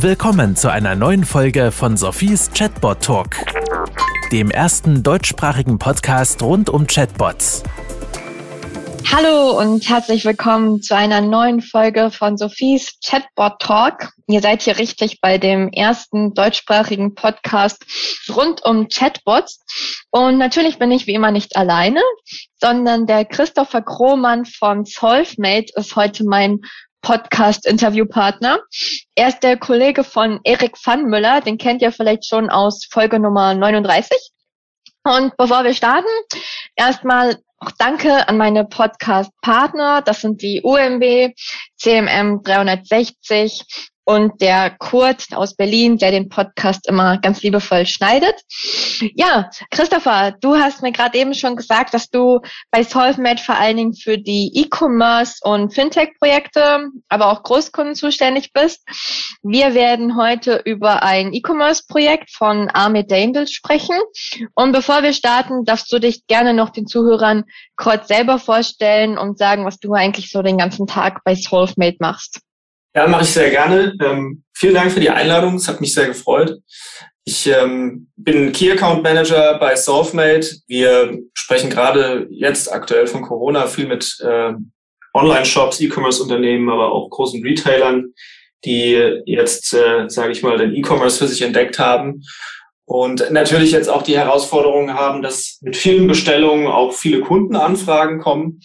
Willkommen zu einer neuen Folge von Sophies Chatbot Talk, dem ersten deutschsprachigen Podcast rund um Chatbots. Hallo und herzlich willkommen zu einer neuen Folge von Sophies Chatbot Talk. Ihr seid hier richtig bei dem ersten deutschsprachigen Podcast rund um Chatbots. Und natürlich bin ich wie immer nicht alleine, sondern der Christopher Krohmann von Solvemate ist heute mein Podcast-Interviewpartner. Er ist der Kollege von Erik Pfannmüller, den kennt ihr vielleicht schon aus Folge Nummer 39. Und bevor wir starten, erstmal auch danke an meine Podcast-Partner. Das sind die UMB, CMM 360, und der Kurt aus Berlin, der den Podcast immer ganz liebevoll schneidet. Ja, Christopher, du hast mir gerade eben schon gesagt, dass du bei SolveMed vor allen Dingen für die E-Commerce und Fintech-Projekte, aber auch Großkunden zuständig bist. Wir werden heute über ein E-Commerce-Projekt von Armin Dangles sprechen. Und bevor wir starten, darfst du dich gerne noch den Zuhörern kurz selber vorstellen und sagen, was du eigentlich so den ganzen Tag bei SolveMate machst. Ja, mache ich sehr gerne. Ähm, vielen Dank für die Einladung. Es hat mich sehr gefreut. Ich ähm, bin Key Account Manager bei Solvemate. Wir sprechen gerade jetzt aktuell von Corona viel mit äh, Online-Shops, E-Commerce-Unternehmen, aber auch großen Retailern, die jetzt, äh, sage ich mal, den E-Commerce für sich entdeckt haben und natürlich jetzt auch die Herausforderungen haben, dass mit vielen Bestellungen auch viele Kundenanfragen kommen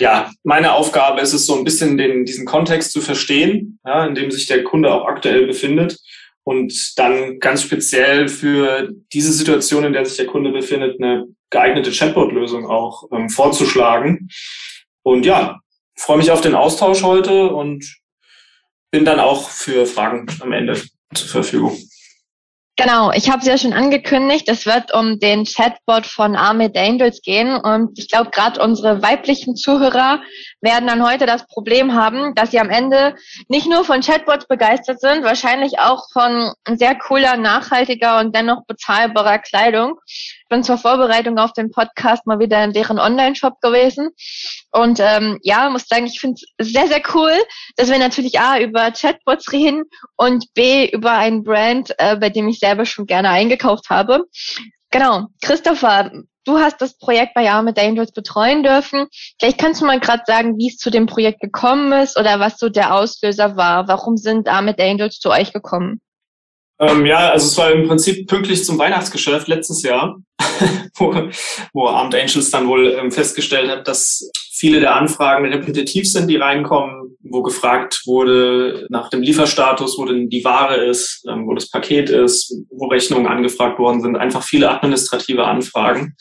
ja, meine Aufgabe ist es so ein bisschen den, diesen Kontext zu verstehen, ja, in dem sich der Kunde auch aktuell befindet und dann ganz speziell für diese Situation, in der sich der Kunde befindet, eine geeignete Chatbot-Lösung auch ähm, vorzuschlagen. Und ja, freue mich auf den Austausch heute und bin dann auch für Fragen am Ende zur Verfügung. Genau, ich habe es ja schon angekündigt, es wird um den Chatbot von Ahmed Angels gehen und ich glaube, gerade unsere weiblichen Zuhörer werden dann heute das Problem haben, dass sie am Ende nicht nur von Chatbots begeistert sind, wahrscheinlich auch von sehr cooler, nachhaltiger und dennoch bezahlbarer Kleidung. Ich bin zur Vorbereitung auf den Podcast mal wieder in deren Online-Shop gewesen und ähm, ja, muss sagen, ich finde es sehr, sehr cool, dass wir natürlich A über Chatbots reden und B über ein Brand, äh, bei dem ich selber schon gerne eingekauft habe. Genau, Christopher, Du hast das Projekt bei Armed Angels betreuen dürfen. Vielleicht kannst du mal gerade sagen, wie es zu dem Projekt gekommen ist oder was so der Auslöser war. Warum sind Armed Angels zu euch gekommen? Ähm, ja, also es war im Prinzip pünktlich zum Weihnachtsgeschäft letztes Jahr, wo, wo Armed Angels dann wohl ähm, festgestellt hat, dass viele der Anfragen repetitiv sind, die reinkommen, wo gefragt wurde nach dem Lieferstatus, wo denn die Ware ist, ähm, wo das Paket ist, wo Rechnungen angefragt worden sind, einfach viele administrative Anfragen.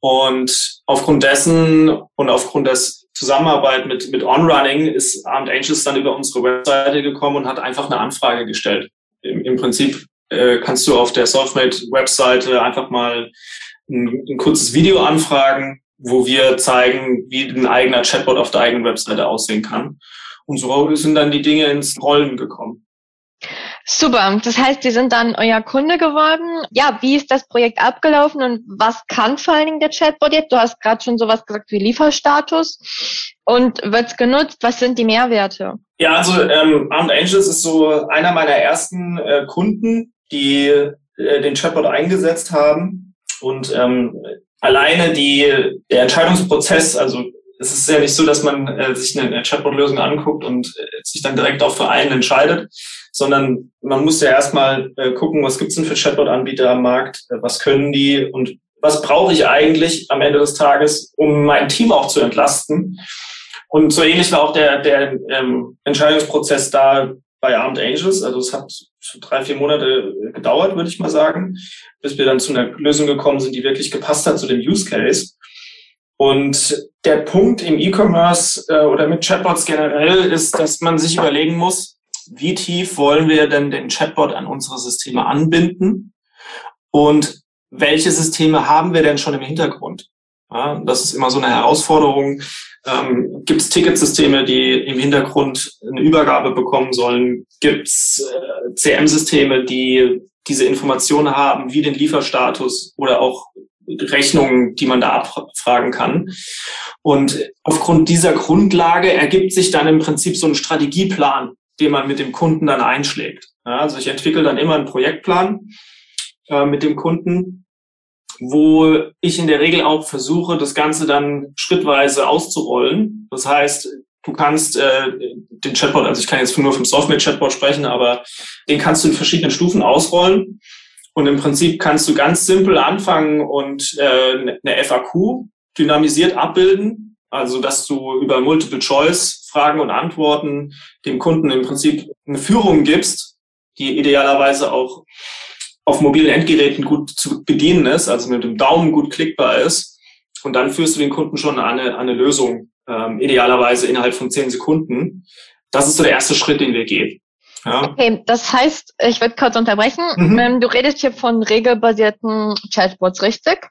Und aufgrund dessen und aufgrund des Zusammenarbeit mit, mit OnRunning ist Armed Angels dann über unsere Webseite gekommen und hat einfach eine Anfrage gestellt. Im, im Prinzip äh, kannst du auf der Softmate-Webseite einfach mal ein, ein kurzes Video anfragen, wo wir zeigen, wie ein eigener Chatbot auf der eigenen Webseite aussehen kann. Und so sind dann die Dinge ins Rollen gekommen. Super. Das heißt, Sie sind dann euer Kunde geworden. Ja, wie ist das Projekt abgelaufen und was kann vor allen Dingen der Chatbot jetzt? Du hast gerade schon sowas gesagt wie Lieferstatus. Und wird's genutzt? Was sind die Mehrwerte? Ja, also ähm, Armed Angels ist so einer meiner ersten äh, Kunden, die äh, den Chatbot eingesetzt haben. Und ähm, alleine die, der Entscheidungsprozess, also es ist ja nicht so, dass man äh, sich eine, Chatbot-Lösung anguckt und äh, sich dann direkt auch für einen entscheidet, sondern man muss ja erstmal äh, gucken, was gibt's denn für Chatbot-Anbieter am Markt, äh, was können die und was brauche ich eigentlich am Ende des Tages, um mein Team auch zu entlasten. Und so ähnlich war auch der, der ähm, Entscheidungsprozess da bei Armed Angels. Also es hat drei, vier Monate gedauert, würde ich mal sagen, bis wir dann zu einer Lösung gekommen sind, die wirklich gepasst hat zu dem Use Case. Und der Punkt im E-Commerce äh, oder mit Chatbots generell ist, dass man sich überlegen muss, wie tief wollen wir denn den Chatbot an unsere Systeme anbinden und welche Systeme haben wir denn schon im Hintergrund? Ja, das ist immer so eine Herausforderung. Ähm, Gibt es Ticketsysteme, die im Hintergrund eine Übergabe bekommen sollen? Gibt es äh, CM-Systeme, die diese Informationen haben, wie den Lieferstatus oder auch Rechnungen, die man da abfragen kann. Und aufgrund dieser Grundlage ergibt sich dann im Prinzip so ein Strategieplan, den man mit dem Kunden dann einschlägt. Ja, also ich entwickle dann immer einen Projektplan äh, mit dem Kunden, wo ich in der Regel auch versuche, das Ganze dann schrittweise auszurollen. Das heißt, du kannst äh, den Chatbot, also ich kann jetzt nur vom Software-Chatbot sprechen, aber den kannst du in verschiedenen Stufen ausrollen. Und im Prinzip kannst du ganz simpel anfangen und äh, eine FAQ dynamisiert abbilden, also dass du über Multiple-Choice-Fragen und Antworten dem Kunden im Prinzip eine Führung gibst, die idealerweise auch auf mobilen Endgeräten gut zu bedienen ist, also mit dem Daumen gut klickbar ist. Und dann führst du den Kunden schon an eine, an eine Lösung, ähm, idealerweise innerhalb von zehn Sekunden. Das ist so der erste Schritt, den wir gehen. Ja. Okay, das heißt, ich werde kurz unterbrechen. Mhm. Ähm, du redest hier von regelbasierten Chatbots, richtig?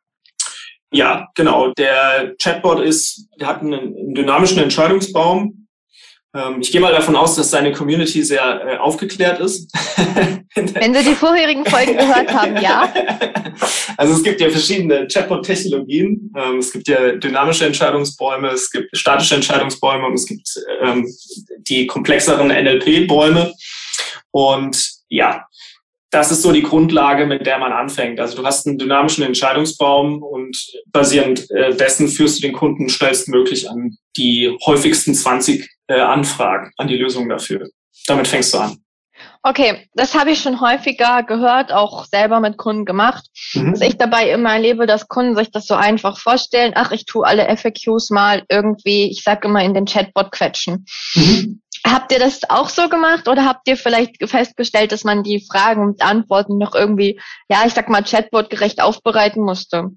Ja, genau. Der Chatbot ist, der hat einen dynamischen Entscheidungsbaum. Ähm, ich gehe mal davon aus, dass seine Community sehr äh, aufgeklärt ist. Wenn Sie die vorherigen Folgen gehört haben, ja. Also es gibt ja verschiedene Chatbot-Technologien. Ähm, es gibt ja dynamische Entscheidungsbäume, es gibt statische Entscheidungsbäume und es gibt ähm, die komplexeren NLP-Bäume. Und ja, das ist so die Grundlage, mit der man anfängt. Also du hast einen dynamischen Entscheidungsbaum und basierend äh, dessen führst du den Kunden schnellstmöglich an die häufigsten 20 äh, Anfragen, an die Lösung dafür. Damit fängst du an. Okay, das habe ich schon häufiger gehört, auch selber mit Kunden gemacht, mhm. dass ich dabei immer erlebe, dass Kunden sich das so einfach vorstellen, ach, ich tue alle FAQs mal irgendwie, ich sage immer, in den Chatbot quetschen. Mhm. Habt ihr das auch so gemacht oder habt ihr vielleicht festgestellt, dass man die Fragen und Antworten noch irgendwie, ja, ich sag mal, Chatbot-gerecht aufbereiten musste?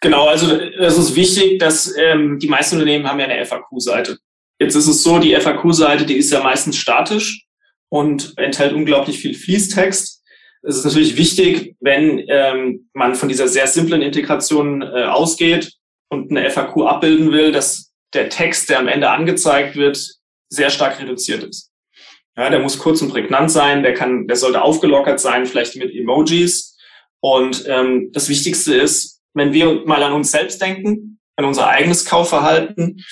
Genau, also es ist wichtig, dass ähm, die meisten Unternehmen haben ja eine FAQ-Seite. Jetzt ist es so, die FAQ-Seite, die ist ja meistens statisch und enthält unglaublich viel Fließtext. Es ist natürlich wichtig, wenn ähm, man von dieser sehr simplen Integration äh, ausgeht und eine FAQ abbilden will, dass der Text, der am Ende angezeigt wird, sehr stark reduziert ist. Ja, der muss kurz und prägnant sein, der kann, der sollte aufgelockert sein, vielleicht mit Emojis. Und ähm, das Wichtigste ist, wenn wir mal an uns selbst denken, an unser eigenes Kaufverhalten,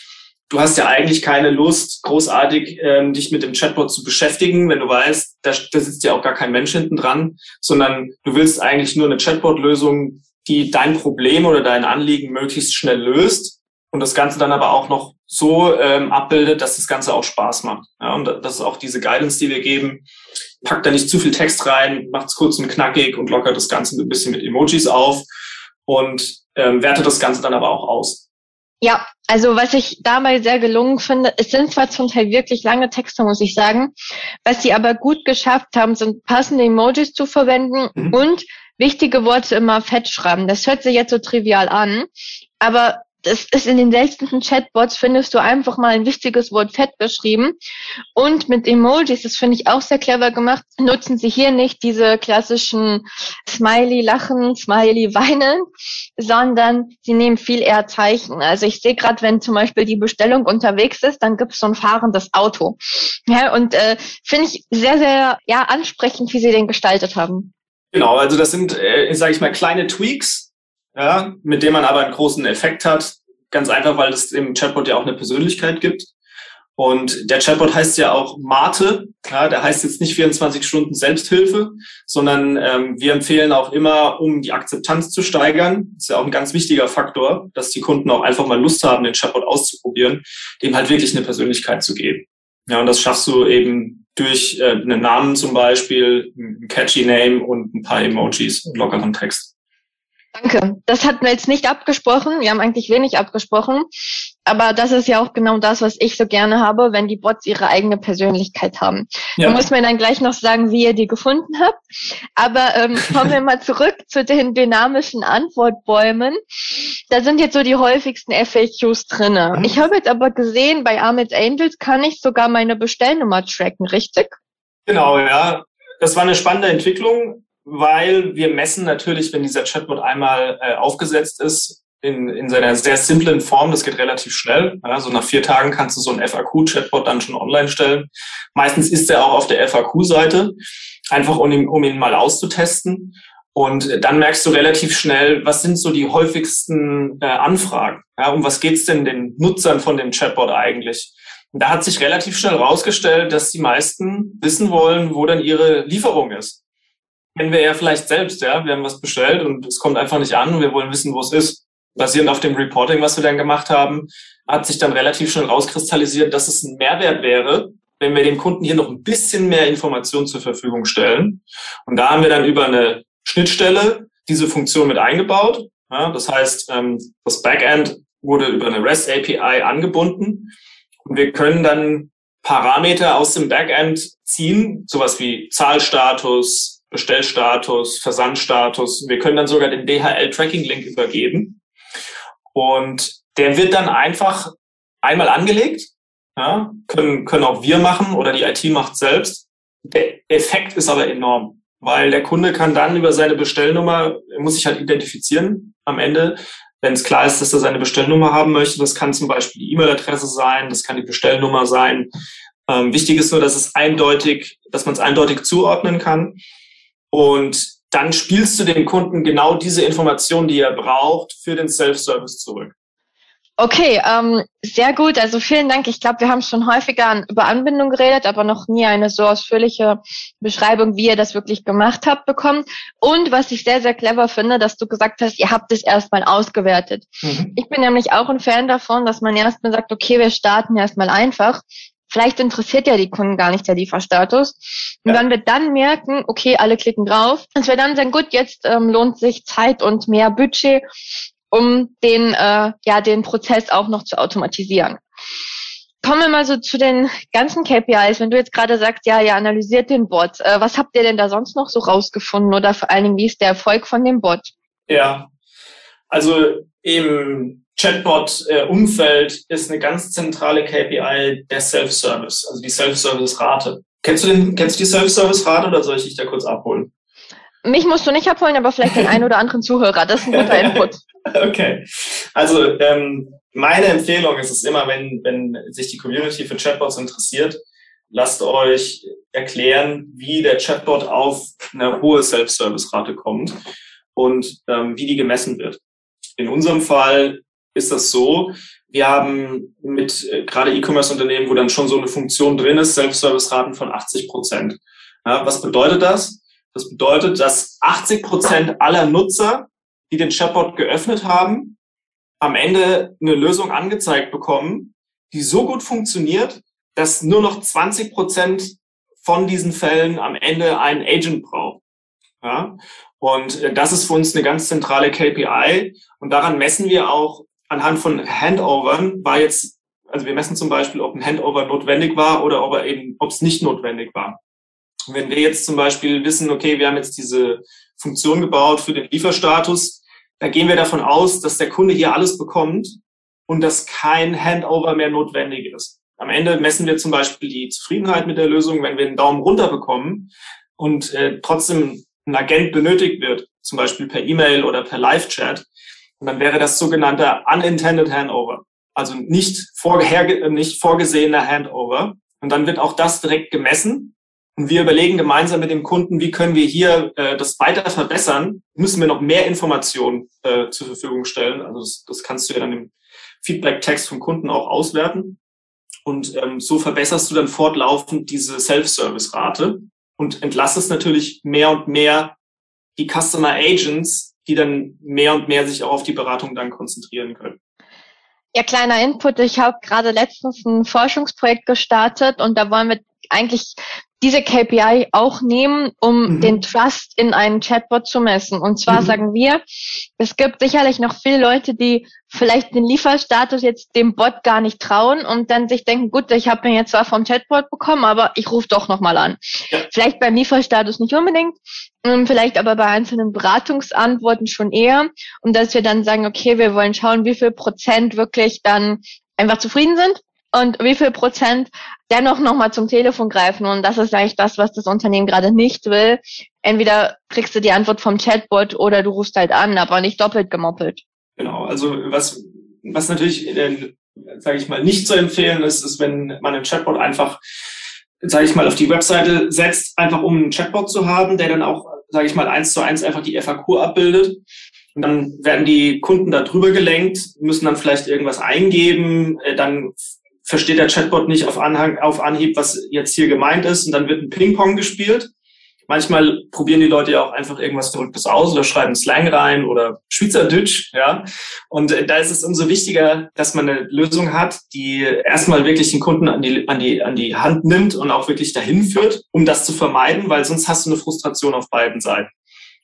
du hast ja eigentlich keine Lust, großartig ähm, dich mit dem Chatbot zu beschäftigen, wenn du weißt, da, da sitzt ja auch gar kein Mensch hinten dran, sondern du willst eigentlich nur eine Chatbot-Lösung, die dein Problem oder dein Anliegen möglichst schnell löst und das Ganze dann aber auch noch so ähm, abbildet, dass das Ganze auch Spaß macht. Ja, und das ist auch diese Guidance, die wir geben. Packt da nicht zu viel Text rein, macht es kurz und knackig und lockert das Ganze ein bisschen mit Emojis auf und ähm, wertet das Ganze dann aber auch aus. Ja, also was ich dabei sehr gelungen finde, es sind zwar zum Teil wirklich lange Texte, muss ich sagen, was sie aber gut geschafft haben, sind passende Emojis zu verwenden mhm. und wichtige Worte immer fett schreiben. Das hört sich jetzt so trivial an, aber das ist in den seltensten Chatbots findest du einfach mal ein wichtiges Wort fett beschrieben. Und mit Emojis, das finde ich auch sehr clever gemacht, nutzen sie hier nicht diese klassischen Smiley lachen, Smiley weinen, sondern sie nehmen viel eher Zeichen. Also ich sehe gerade, wenn zum Beispiel die Bestellung unterwegs ist, dann gibt es so ein fahrendes Auto. Ja, und äh, finde ich sehr, sehr ja ansprechend, wie sie den gestaltet haben. Genau, also das sind, äh, sage ich mal, kleine Tweaks, ja, mit dem man aber einen großen Effekt hat. Ganz einfach, weil es im Chatbot ja auch eine Persönlichkeit gibt. Und der Chatbot heißt ja auch Mate. Ja, der heißt jetzt nicht 24 Stunden Selbsthilfe, sondern ähm, wir empfehlen auch immer, um die Akzeptanz zu steigern, ist ja auch ein ganz wichtiger Faktor, dass die Kunden auch einfach mal Lust haben, den Chatbot auszuprobieren, dem halt wirklich eine Persönlichkeit zu geben. Ja, und das schaffst du eben durch äh, einen Namen zum Beispiel, ein catchy Name und ein paar Emojis und lockeren Text. Danke. Das hatten wir jetzt nicht abgesprochen. Wir haben eigentlich wenig abgesprochen. Aber das ist ja auch genau das, was ich so gerne habe, wenn die Bots ihre eigene Persönlichkeit haben. Ja. Da muss man dann gleich noch sagen, wie ihr die gefunden habt. Aber ähm, kommen wir mal zurück zu den dynamischen Antwortbäumen. Da sind jetzt so die häufigsten FAQs drinne. Mhm. Ich habe jetzt aber gesehen, bei Ahmed Angels kann ich sogar meine Bestellnummer tracken, richtig? Genau, ja. Das war eine spannende Entwicklung weil wir messen natürlich, wenn dieser Chatbot einmal äh, aufgesetzt ist, in, in seiner sehr simplen Form, das geht relativ schnell. Also nach vier Tagen kannst du so einen FAQ-Chatbot dann schon online stellen. Meistens ist er auch auf der FAQ-Seite, einfach um ihn, um ihn mal auszutesten. Und dann merkst du relativ schnell, was sind so die häufigsten äh, Anfragen? Ja, um was geht's denn den Nutzern von dem Chatbot eigentlich? Und da hat sich relativ schnell rausgestellt, dass die meisten wissen wollen, wo denn ihre Lieferung ist. Kennen wir ja vielleicht selbst, ja. Wir haben was bestellt und es kommt einfach nicht an und wir wollen wissen, wo es ist. Basierend auf dem Reporting, was wir dann gemacht haben, hat sich dann relativ schnell rauskristallisiert, dass es ein Mehrwert wäre, wenn wir dem Kunden hier noch ein bisschen mehr Informationen zur Verfügung stellen. Und da haben wir dann über eine Schnittstelle diese Funktion mit eingebaut. Ja, das heißt, ähm, das Backend wurde über eine REST API angebunden und wir können dann Parameter aus dem Backend ziehen, sowas wie Zahlstatus, Bestellstatus, Versandstatus. Wir können dann sogar den DHL-Tracking-Link übergeben. Und der wird dann einfach einmal angelegt. Ja, können, können auch wir machen oder die IT macht selbst. Der Effekt ist aber enorm, weil der Kunde kann dann über seine Bestellnummer, er muss sich halt identifizieren am Ende, wenn es klar ist, dass er seine Bestellnummer haben möchte. Das kann zum Beispiel die E-Mail-Adresse sein, das kann die Bestellnummer sein. Ähm, wichtig ist nur, dass es eindeutig, dass man es eindeutig zuordnen kann. Und dann spielst du dem Kunden genau diese Informationen, die er braucht, für den Self-Service zurück. Okay, ähm, sehr gut. Also vielen Dank. Ich glaube, wir haben schon häufiger über Anbindung geredet, aber noch nie eine so ausführliche Beschreibung, wie ihr das wirklich gemacht habt, bekommen. Und was ich sehr, sehr clever finde, dass du gesagt hast, ihr habt es erstmal ausgewertet. Mhm. Ich bin nämlich auch ein Fan davon, dass man erstmal sagt, okay, wir starten erstmal einfach. Vielleicht interessiert ja die Kunden gar nicht der Lieferstatus. Und ja. wenn wir dann merken, okay, alle klicken drauf, dass wir dann sagen, gut, jetzt ähm, lohnt sich Zeit und mehr Budget um den, äh, ja, den Prozess auch noch zu automatisieren. Kommen wir mal so zu den ganzen KPIs. Wenn du jetzt gerade sagst, ja, ihr analysiert den Bot, äh, was habt ihr denn da sonst noch so rausgefunden oder vor allen Dingen, wie ist der Erfolg von dem Bot? Ja, also im Chatbot-Umfeld ist eine ganz zentrale KPI der Self-Service, also die Self-Service-Rate. Kennst du den, kennst du die Self-Service-Rate oder soll ich dich da kurz abholen? Mich musst du nicht abholen, aber vielleicht den einen oder anderen Zuhörer. Das ist ein guter Input. okay. Also ähm, meine Empfehlung ist es immer, wenn, wenn sich die Community für Chatbots interessiert, lasst euch erklären, wie der Chatbot auf eine hohe Self-Service-Rate kommt und ähm, wie die gemessen wird. In unserem Fall ist das so, wir haben mit äh, gerade E-Commerce-Unternehmen, wo dann schon so eine Funktion drin ist, Self-Service-Raten von 80 Prozent. Ja, was bedeutet das? Das bedeutet, dass 80 Prozent aller Nutzer, die den Chatbot geöffnet haben, am Ende eine Lösung angezeigt bekommen, die so gut funktioniert, dass nur noch 20 Prozent von diesen Fällen am Ende einen Agent braucht. Ja? Und äh, das ist für uns eine ganz zentrale KPI. Und daran messen wir auch anhand von Handovern, war jetzt, also wir messen zum Beispiel, ob ein Handover notwendig war oder ob er eben, ob es nicht notwendig war. Wenn wir jetzt zum Beispiel wissen, okay, wir haben jetzt diese Funktion gebaut für den Lieferstatus, da gehen wir davon aus, dass der Kunde hier alles bekommt und dass kein Handover mehr notwendig ist. Am Ende messen wir zum Beispiel die Zufriedenheit mit der Lösung, wenn wir einen Daumen runter bekommen und äh, trotzdem ein Agent benötigt wird, zum Beispiel per E-Mail oder per Live-Chat. Und dann wäre das sogenannte unintended Handover, also nicht, vorher, nicht vorgesehener Handover. Und dann wird auch das direkt gemessen und wir überlegen gemeinsam mit dem Kunden, wie können wir hier äh, das weiter verbessern? Müssen wir noch mehr Informationen äh, zur Verfügung stellen? Also das, das kannst du ja dann im Feedback-Text vom Kunden auch auswerten. Und ähm, so verbesserst du dann fortlaufend diese Self-Service-Rate und entlastest natürlich mehr und mehr die Customer Agents, die dann mehr und mehr sich auch auf die Beratung dann konzentrieren können. Ja, kleiner Input. Ich habe gerade letztens ein Forschungsprojekt gestartet und da wollen wir eigentlich diese KPI auch nehmen, um mhm. den Trust in einen Chatbot zu messen. Und zwar mhm. sagen wir, es gibt sicherlich noch viele Leute, die vielleicht den Lieferstatus jetzt dem Bot gar nicht trauen und dann sich denken, gut, ich habe mir jetzt zwar vom Chatbot bekommen, aber ich rufe doch nochmal an. Ja. Vielleicht beim Lieferstatus nicht unbedingt, ähm, vielleicht aber bei einzelnen Beratungsantworten schon eher. Und dass wir dann sagen, okay, wir wollen schauen, wie viel Prozent wirklich dann einfach zufrieden sind und wie viel Prozent dennoch nochmal zum Telefon greifen. Und das ist eigentlich das, was das Unternehmen gerade nicht will. Entweder kriegst du die Antwort vom Chatbot oder du rufst halt an, aber nicht doppelt gemoppelt. Genau, also was, was natürlich, äh, sage ich mal, nicht zu empfehlen ist, ist, wenn man einen Chatbot einfach, sage ich mal, auf die Webseite setzt, einfach um einen Chatbot zu haben, der dann auch, sage ich mal, eins zu eins einfach die FAQ abbildet. Und dann werden die Kunden da drüber gelenkt, müssen dann vielleicht irgendwas eingeben, äh, dann versteht der Chatbot nicht auf, Anhang, auf Anhieb, was jetzt hier gemeint ist und dann wird ein Ping-Pong gespielt. Manchmal probieren die Leute ja auch einfach irgendwas Verrücktes aus oder schreiben Slang rein oder Schweizerdeutsch, ja. Und äh, da ist es umso wichtiger, dass man eine Lösung hat, die erstmal wirklich den Kunden an die, an die, an die Hand nimmt und auch wirklich dahin führt, um das zu vermeiden, weil sonst hast du eine Frustration auf beiden Seiten.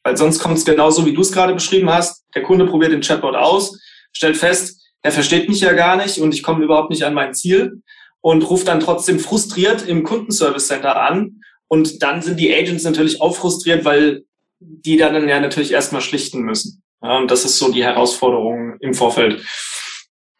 Weil sonst kommt es genauso, wie du es gerade beschrieben hast. Der Kunde probiert den Chatbot aus, stellt fest, er versteht mich ja gar nicht und ich komme überhaupt nicht an mein Ziel und ruft dann trotzdem frustriert im Kundenservice Center an. Und dann sind die Agents natürlich auch frustriert, weil die dann ja natürlich erstmal schlichten müssen. Ja, und das ist so die Herausforderung im Vorfeld.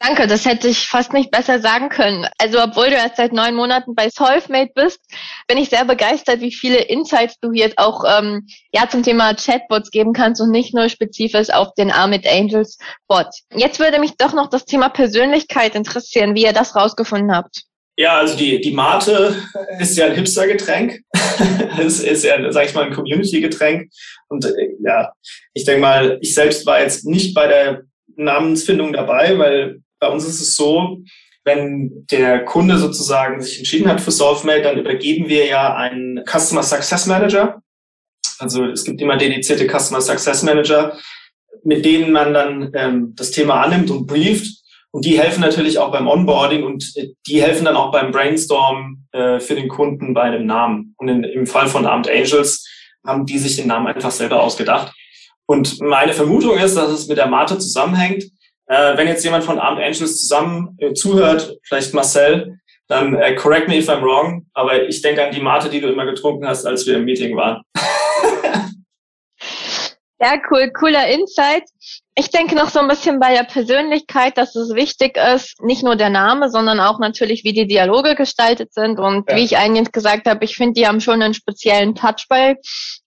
Danke, das hätte ich fast nicht besser sagen können. Also obwohl du erst seit neun Monaten bei Solvemate bist, bin ich sehr begeistert, wie viele Insights du jetzt auch ähm, ja zum Thema Chatbots geben kannst und nicht nur spezifisch auf den Armit Angels Bot. Jetzt würde mich doch noch das Thema Persönlichkeit interessieren, wie ihr das rausgefunden habt. Ja, also die, die Mate ist ja ein Hipster-Getränk. es ist ja, sag ich mal, ein Community-Getränk. Und äh, ja, ich denke mal, ich selbst war jetzt nicht bei der Namensfindung dabei, weil bei uns ist es so, wenn der Kunde sozusagen sich entschieden hat für SolveMate, dann übergeben wir ja einen Customer Success Manager. Also es gibt immer dedizierte Customer Success Manager, mit denen man dann ähm, das Thema annimmt und brieft. Und die helfen natürlich auch beim Onboarding und äh, die helfen dann auch beim Brainstorm äh, für den Kunden bei einem Namen. Und in, im Fall von Armed Angels haben die sich den Namen einfach selber ausgedacht. Und meine Vermutung ist, dass es mit der Mate zusammenhängt. Äh, wenn jetzt jemand von Armed Angels zusammen äh, zuhört, vielleicht Marcel, dann äh, correct me if I'm wrong, aber ich denke an die Mate, die du immer getrunken hast, als wir im Meeting waren. Ja, cool, cooler Insight. Ich denke noch so ein bisschen bei der Persönlichkeit, dass es wichtig ist, nicht nur der Name, sondern auch natürlich, wie die Dialoge gestaltet sind. Und ja. wie ich eingehend gesagt habe, ich finde, die haben schon einen speziellen Touch bei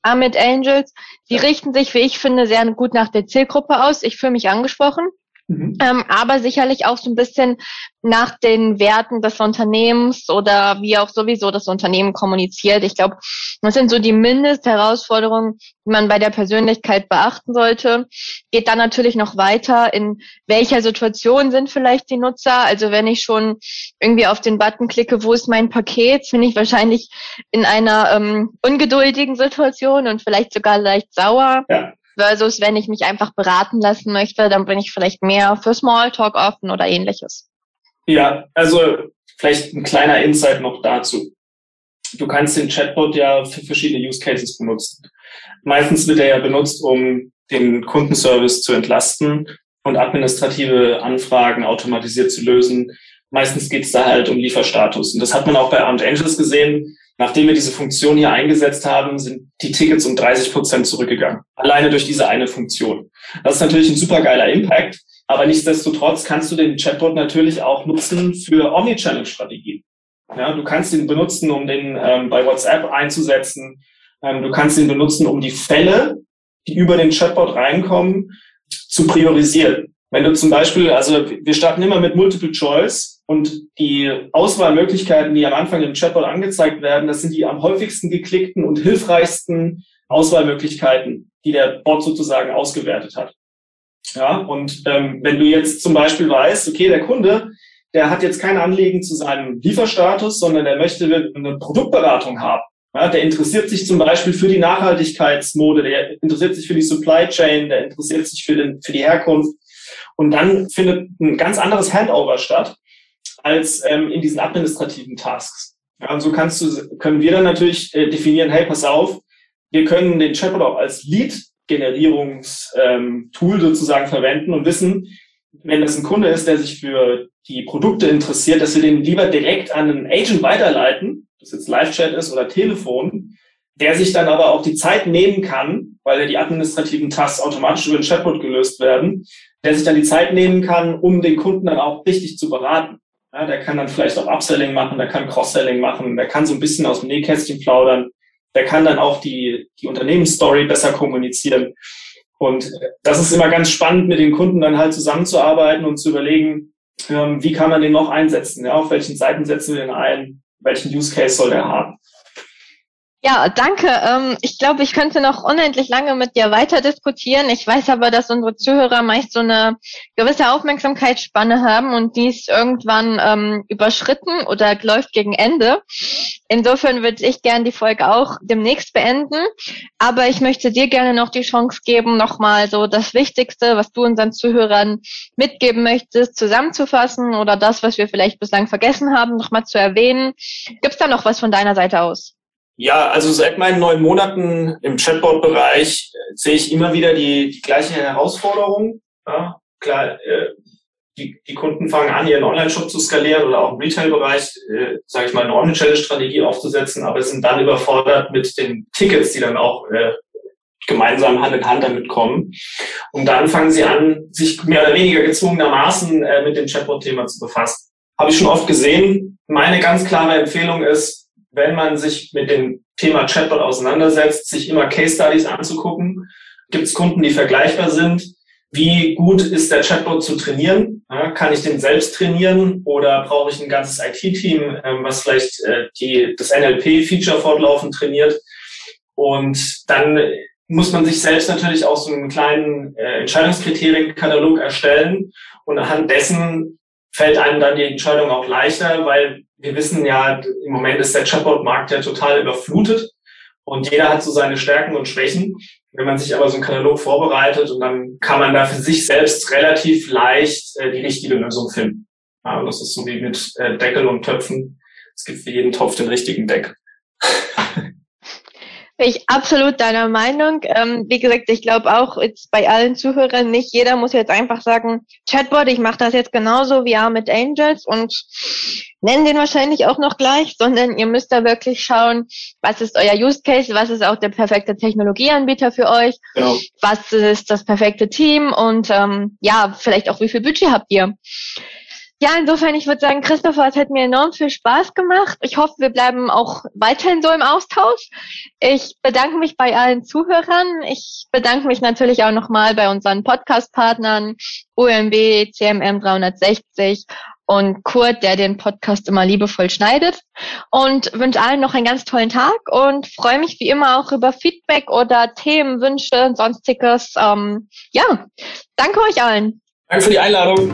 Amit Angels. Die ja. richten sich, wie ich finde, sehr gut nach der Zielgruppe aus. Ich fühle mich angesprochen. Mhm. Ähm, aber sicherlich auch so ein bisschen nach den Werten des Unternehmens oder wie auch sowieso das Unternehmen kommuniziert. Ich glaube, das sind so die Mindestherausforderungen, die man bei der Persönlichkeit beachten sollte. Geht dann natürlich noch weiter, in welcher Situation sind vielleicht die Nutzer. Also wenn ich schon irgendwie auf den Button klicke, wo ist mein Paket, bin ich wahrscheinlich in einer ähm, ungeduldigen Situation und vielleicht sogar leicht sauer. Ja. Versus wenn ich mich einfach beraten lassen möchte, dann bin ich vielleicht mehr für Smalltalk offen oder ähnliches. Ja, also vielleicht ein kleiner Insight noch dazu. Du kannst den Chatbot ja für verschiedene Use Cases benutzen. Meistens wird er ja benutzt, um den Kundenservice zu entlasten und administrative Anfragen automatisiert zu lösen. Meistens geht es da halt um Lieferstatus. Und das hat man auch bei Armed Angels gesehen. Nachdem wir diese Funktion hier eingesetzt haben, sind die Tickets um 30 Prozent zurückgegangen. Alleine durch diese eine Funktion. Das ist natürlich ein super geiler Impact. Aber nichtsdestotrotz kannst du den Chatbot natürlich auch nutzen für Omnichannel-Strategien. Ja, du kannst ihn benutzen, um den ähm, bei WhatsApp einzusetzen. Ähm, du kannst ihn benutzen, um die Fälle, die über den Chatbot reinkommen, zu priorisieren. Wenn du zum Beispiel, also wir starten immer mit Multiple Choice und die Auswahlmöglichkeiten, die am Anfang im Chatbot angezeigt werden, das sind die am häufigsten geklickten und hilfreichsten Auswahlmöglichkeiten, die der Bot sozusagen ausgewertet hat. Ja, und ähm, wenn du jetzt zum Beispiel weißt, okay, der Kunde, der hat jetzt kein Anliegen zu seinem Lieferstatus, sondern er möchte eine Produktberatung haben. Ja, der interessiert sich zum Beispiel für die Nachhaltigkeitsmode, der interessiert sich für die Supply Chain, der interessiert sich für, den, für die Herkunft. Und dann findet ein ganz anderes Handover statt als ähm, in diesen administrativen Tasks. Ja, und so kannst du, können wir dann natürlich äh, definieren, hey, pass auf, wir können den Chatbot auch als Lead Generierungstool ähm, sozusagen verwenden und wissen, wenn das ein Kunde ist, der sich für die Produkte interessiert, dass wir den lieber direkt an einen Agent weiterleiten, das jetzt Live-Chat ist oder Telefon, der sich dann aber auch die Zeit nehmen kann, weil ja die administrativen Tasks automatisch über den Chatbot gelöst werden, der sich dann die Zeit nehmen kann, um den Kunden dann auch richtig zu beraten. Ja, der kann dann vielleicht auch Upselling machen, der kann Cross-Selling machen, der kann so ein bisschen aus dem Nähkästchen plaudern der kann dann auch die, die Unternehmensstory besser kommunizieren. Und das ist immer ganz spannend, mit den Kunden dann halt zusammenzuarbeiten und zu überlegen, ähm, wie kann man den noch einsetzen? Ja, auf welchen Seiten setzen wir den ein? Welchen Use Case soll der haben? Ja, danke. Ähm, ich glaube, ich könnte noch unendlich lange mit dir weiter diskutieren. Ich weiß aber, dass unsere Zuhörer meist so eine gewisse Aufmerksamkeitsspanne haben und dies irgendwann ähm, überschritten oder läuft gegen Ende. Insofern würde ich gerne die Folge auch demnächst beenden. Aber ich möchte dir gerne noch die Chance geben, nochmal so das Wichtigste, was du unseren Zuhörern mitgeben möchtest, zusammenzufassen oder das, was wir vielleicht bislang vergessen haben, nochmal zu erwähnen. Gibt es da noch was von deiner Seite aus? Ja, also seit meinen neun Monaten im Chatbot-Bereich äh, sehe ich immer wieder die, die gleiche Herausforderung. Ja, klar, äh, die, die Kunden fangen an, ihren Online-Shop zu skalieren oder auch im Retail-Bereich, äh, sage ich mal, eine Omnichannel-Strategie aufzusetzen, aber sind dann überfordert mit den Tickets, die dann auch äh, gemeinsam Hand in Hand damit kommen. Und dann fangen sie an, sich mehr oder weniger gezwungenermaßen äh, mit dem Chatbot-Thema zu befassen. Habe ich schon oft gesehen. Meine ganz klare Empfehlung ist, wenn man sich mit dem Thema Chatbot auseinandersetzt, sich immer Case Studies anzugucken. Gibt es Kunden, die vergleichbar sind? Wie gut ist der Chatbot zu trainieren? Ja, kann ich den selbst trainieren oder brauche ich ein ganzes IT-Team, ähm, was vielleicht äh, die, das NLP-Feature fortlaufend trainiert? Und dann muss man sich selbst natürlich auch so einen kleinen äh, Entscheidungskriterienkatalog erstellen und anhand dessen fällt einem dann die Entscheidung auch leichter, weil wir wissen ja, im Moment ist der Chatbot-Markt ja total überflutet und jeder hat so seine Stärken und Schwächen. Wenn man sich aber so einen Katalog vorbereitet und dann kann man da für sich selbst relativ leicht äh, die richtige Lösung finden. Ja, das ist so wie mit äh, Deckel und Töpfen. Es gibt für jeden Topf den richtigen Deck. Bin ich absolut deiner Meinung. Ähm, wie gesagt, ich glaube auch jetzt bei allen Zuhörern, nicht jeder muss jetzt einfach sagen, Chatbot, ich mache das jetzt genauso wie mit Angels und nennen den wahrscheinlich auch noch gleich, sondern ihr müsst da wirklich schauen, was ist euer Use Case, was ist auch der perfekte Technologieanbieter für euch, genau. was ist das perfekte Team und ähm, ja, vielleicht auch wie viel Budget habt ihr. Ja, insofern, ich würde sagen, Christopher, es hat mir enorm viel Spaß gemacht. Ich hoffe, wir bleiben auch weiterhin so im Austausch. Ich bedanke mich bei allen Zuhörern. Ich bedanke mich natürlich auch nochmal bei unseren Podcast-Partnern UMB, CMM 360 und Kurt, der den Podcast immer liebevoll schneidet. Und wünsche allen noch einen ganz tollen Tag und freue mich wie immer auch über Feedback oder Themen, Wünsche und sonstiges. Ähm, ja, danke euch allen. Danke für die Einladung.